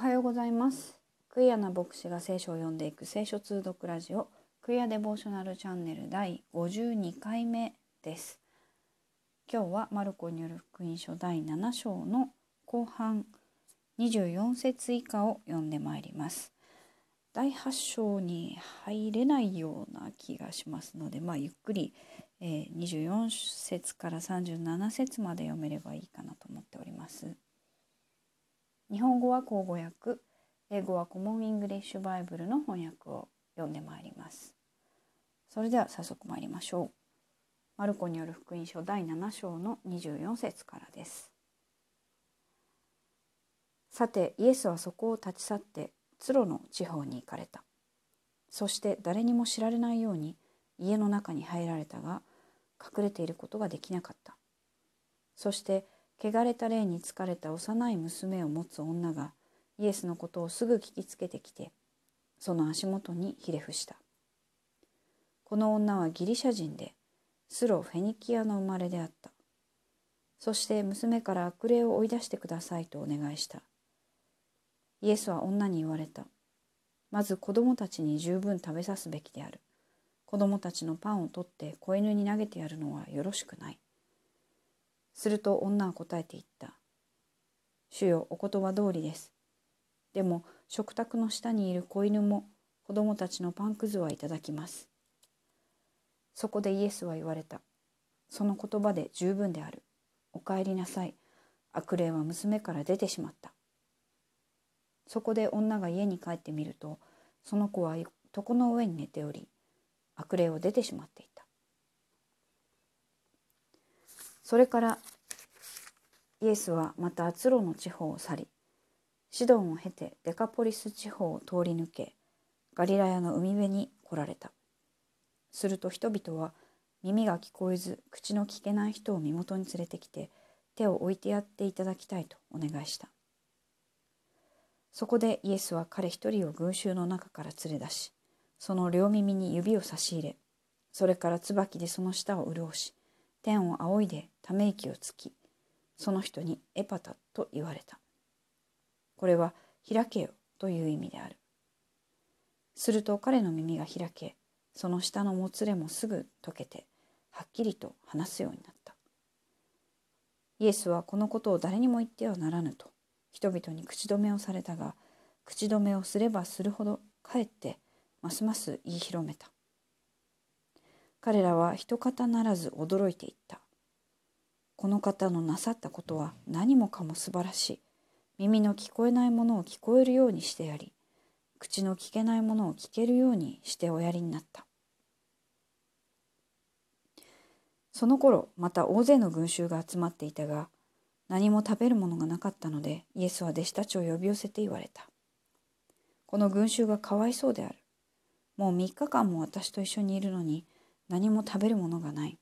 はようございます。クイアな牧師が聖書を読んでいく聖書通読ラジオ。クイアデボーショナルチャンネル第52回目です。今日はマルコによる福音書第7章の後半24節以下を読んでまいります。第8章に入れないような気がしますのでまあゆっくり、えー、24節から37節まで読めればいいかなと思っております。日本語は口語訳英語はコモンイングリッシュバイブルの翻訳を読んでまいります。それでは早速参りましょう。マルコによる福音書第7章の24節からです。さてイエスはそこを立ち去ってツロの地方に行かれた。そして誰にも知られないように家の中に入られたが隠れていることができなかった。そして汚れた霊に疲れた幼い娘を持つ女がイエスのことをすぐ聞きつけてきてその足元にひれ伏した。この女はギリシャ人でスロフェニキアの生まれであった。そして娘から悪霊を追い出してくださいとお願いした。イエスは女に言われた。まず子供たちに十分食べさすべきである。子供たちのパンを取って子犬に投げてやるのはよろしくない。すると女は答えて言った。主よ、お言葉通りです。でも、食卓の下にいる子犬も子供たちのパンくずはいただきます。そこでイエスは言われた。その言葉で十分である。お帰りなさい。悪霊は娘から出てしまった。そこで女が家に帰ってみると、その子は床の上に寝ており、悪霊を出てしまっていた。それからイエスはまたアツロの地方を去りシドンを経てデカポリス地方を通り抜けガリラヤの海辺に来られた。すると人々は耳が聞こえず口の聞けない人を身元に連れてきて手を置いてやっていただきたいとお願いした。そこでイエスは彼一人を群衆の中から連れ出しその両耳に指を差し入れそれから椿でその舌を潤し天を仰いでため息をつきその人にエパタと言われた。これは開けよという意味である。すると彼の耳が開けその下のもつれもすぐ溶けてはっきりと話すようになった。イエスはこのことを誰にも言ってはならぬと人々に口止めをされたが口止めをすればするほどかえってますます言い広めた。彼らは一方ならず驚いていった。この方のなさったことは何もかも素晴らしい。耳の聞こえないものを聞こえるようにしてやり、口の聞けないものを聞けるようにしておやりになった。その頃また大勢の群衆が集まっていたが何も食べるものがなかったのでイエスは弟子たちを呼び寄せて言われた。この群衆がかわいそうである。もう3日間も私と一緒にいるのに何も食べるものがない。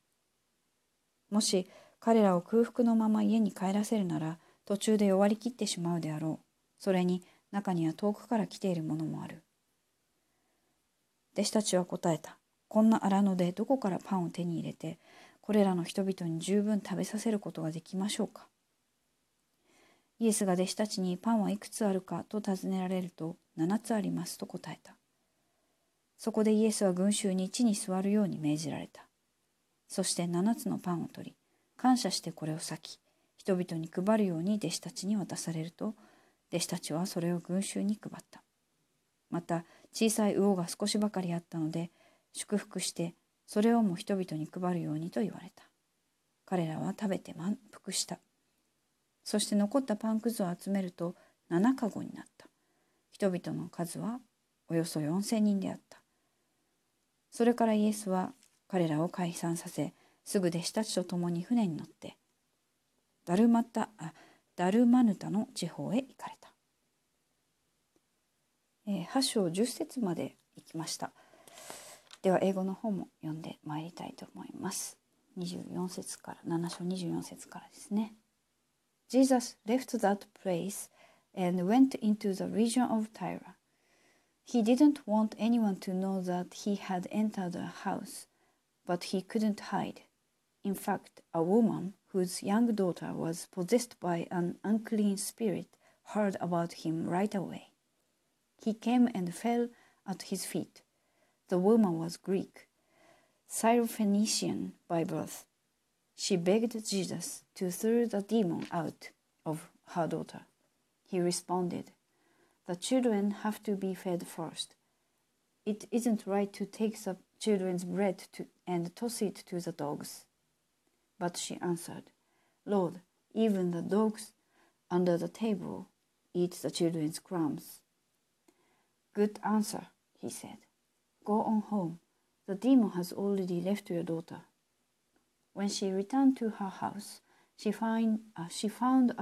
もし彼らを空腹のまま家に帰らせるなら途中で弱りきってしまうであろう。それに中には遠くから来ているものもある。弟子たちは答えた。こんな荒野でどこからパンを手に入れてこれらの人々に十分食べさせることができましょうか。イエスが弟子たちにパンはいくつあるか？と尋ねられると7つありますと答えた。そこでイエスは群衆に地に座るように命じられた。そして七つのパンを取り、感謝してこれを裂き、人々に配るように弟子たちに渡されると、弟子たちはそれを群衆に配った。また、小さい魚が少しばかりあったので、祝福して、それをも人々に配るようにと言われた。彼らは食べて満腹した。そして残ったパンくずを集めると7かごになった。人々の数はおよそ4,000人であった。それからイエスは彼らを解散させすぐ弟子たちと共に船に乗ってダルマタあダルマヌタの地方へ行かれた、えー、8章10節まで行きましたでは英語の方も読んでまいりたいと思います24節から7章24節からですね Jesus left that place and went into the region of Tyre He didn't want anyone to know that he had entered a house, but he couldn't hide. In fact, a woman whose young daughter was possessed by an unclean spirit heard about him right away. He came and fell at his feet. The woman was Greek, Syrophoenician by birth. She begged Jesus to throw the demon out of her daughter. He responded, The children have to be fed first. It isn't right to take the children's bread to, and toss it to the dogs. But she answered, Lord, even the dogs under the table eat the children's crumbs. Good answer, he said. Go on home. The demon has already left your daughter. When she returned to her house, she, find, uh, she found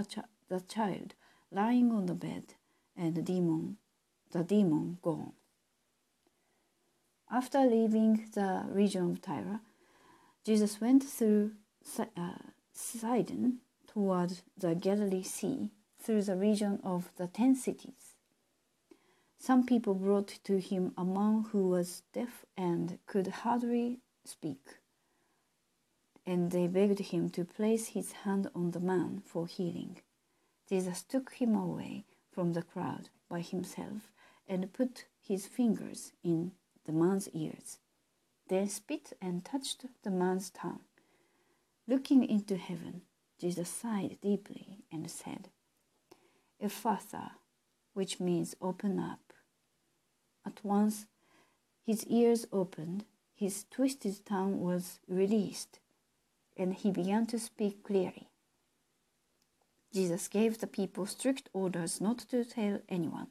the child lying on the bed and the demon, the demon gone. After leaving the region of Tyre, Jesus went through Uh, Sidon toward the Galilee Sea through the region of the ten cities. Some people brought to him a man who was deaf and could hardly speak, and they begged him to place his hand on the man for healing. Jesus took him away from the crowd by himself and put his fingers in the man's ears, then spit and touched the man's tongue. Looking into heaven, Jesus sighed deeply and said, Ephphatha, which means open up. At once his ears opened, his twisted tongue was released, and he began to speak clearly. Jesus gave the people strict orders not to tell anyone,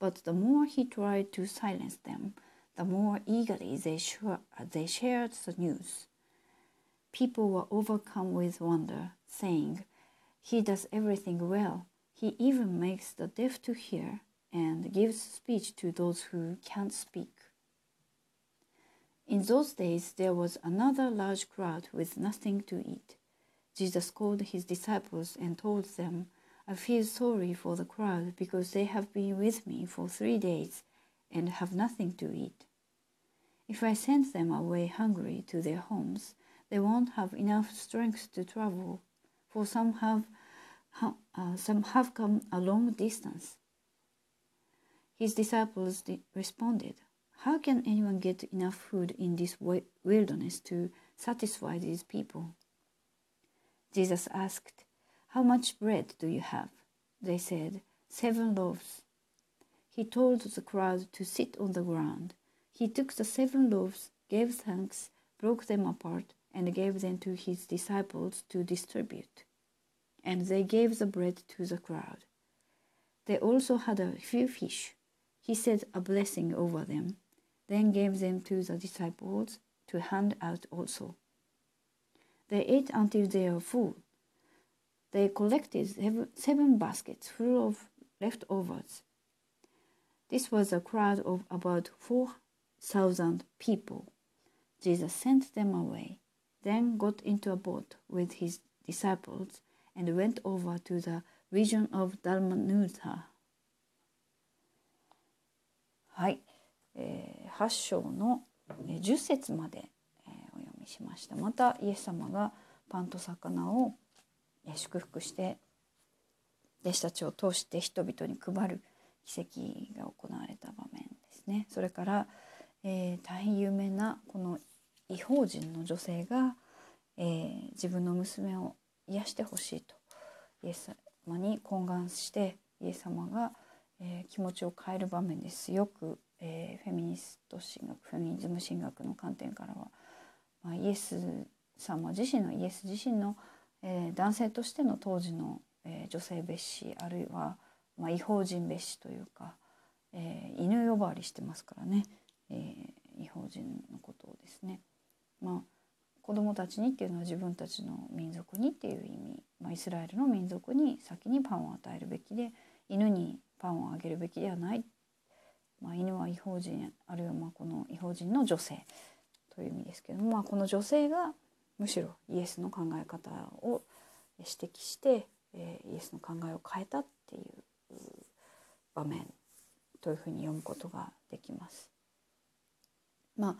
but the more he tried to silence them, the more eagerly they, they shared the news. People were overcome with wonder, saying, He does everything well. He even makes the deaf to hear and gives speech to those who can't speak. In those days, there was another large crowd with nothing to eat. Jesus called his disciples and told them, I feel sorry for the crowd because they have been with me for three days and have nothing to eat. If I send them away hungry to their homes, they won't have enough strength to travel, for some have, uh, some have come a long distance. His disciples responded, How can anyone get enough food in this wilderness to satisfy these people? Jesus asked, How much bread do you have? They said, Seven loaves. He told the crowd to sit on the ground. He took the seven loaves, gave thanks, broke them apart, and gave them to his disciples to distribute. And they gave the bread to the crowd. They also had a few fish. He said a blessing over them, then gave them to the disciples to hand out also. They ate until they were full. They collected seven baskets full of leftovers. This was a crowd of about 4,000 people. Jesus sent them away, then got into a boat with his disciples and went over to the region of Dalmanutha. はい、えー、8章の10節までにしました。またイエス様がパンと魚を祝福して弟子たちを通して人々に配る奇跡が行われた場面ですね。それから、えー、大変有名なこの違法人の女性が、えー、自分の娘を癒してほしいとイエス様に懇願してイエス様が、えー、気持ちを変える場面ですよく、えー、フェミニスト神学フェミニズム神学の観点からはまあ、イエス様自身のイエス自身の、えー、男性としての当時の、えー、女性蔑視あるいは、まあ、違法人蔑視というか、えー、犬呼ばわりしてますからね、えー、違法人のことをですね。まあ子供たちにっていうのは自分たちの民族にっていう意味、まあ、イスラエルの民族に先にパンを与えるべきで犬にパンをあげるべきではない、まあ、犬は違法人あるいはまあこの違法人の女性という意味ですけども、まあ、この女性がむしろイエスの考え方を指摘して、えー、イエスの考えを変えたっていう場面というふうに読むことができます。まあ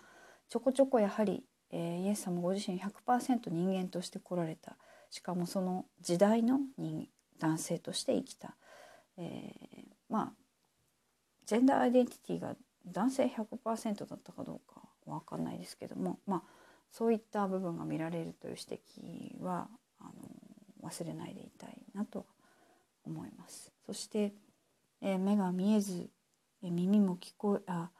ちょこちょこやはり、えー、イエス様ご自身100%人間として来られた。しかもその時代の人男性として生きた。えー、まあジェンダーアイデンティティが男性100%だったかどうかわかんないですけども、まあ、そういった部分が見られるという指摘はあの忘れないでいたいなと思います。そして、えー、目が見えず、えー、耳も聞こえあ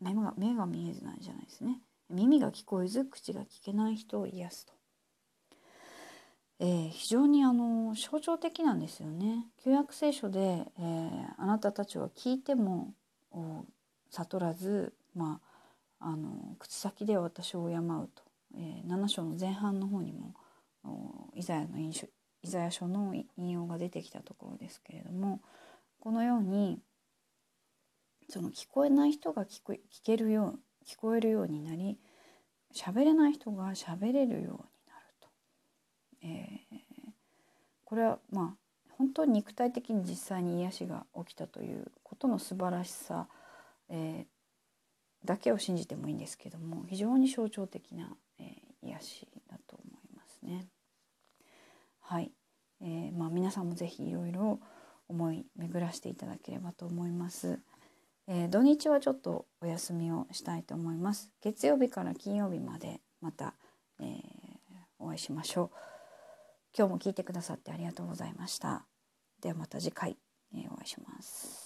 目が目が見えずないじゃないですね。耳が聞こえず口が聞けない人を癒すと、えー、非常にあの象徴的なんですよね。旧約聖書で、えー、あなたたちは聞いても悟らずまああの口先で私を敬うと、えー、7章の前半の方にもイザヤの印象イザヤ書の引用が出てきたところですけれどもこのようにその聞こえない人が聞こ聞けるよう聞こえるようになり喋れない人が喋れるようになると、えー、これはまあ本当に肉体的に実際に癒しが起きたということの素晴らしさ、えー、だけを信じてもいいんですけども非常に象徴的な、えー、癒しだと思いますね。はい、えー、まあ、皆さんも是非いろいろ思い巡らしていただければと思います。えー、土日はちょっとお休みをしたいと思います。月曜日から金曜日までまた、えー、お会いしましょう。今日も聞いてくださってありがとうございました。ではまた次回、えー、お会いします。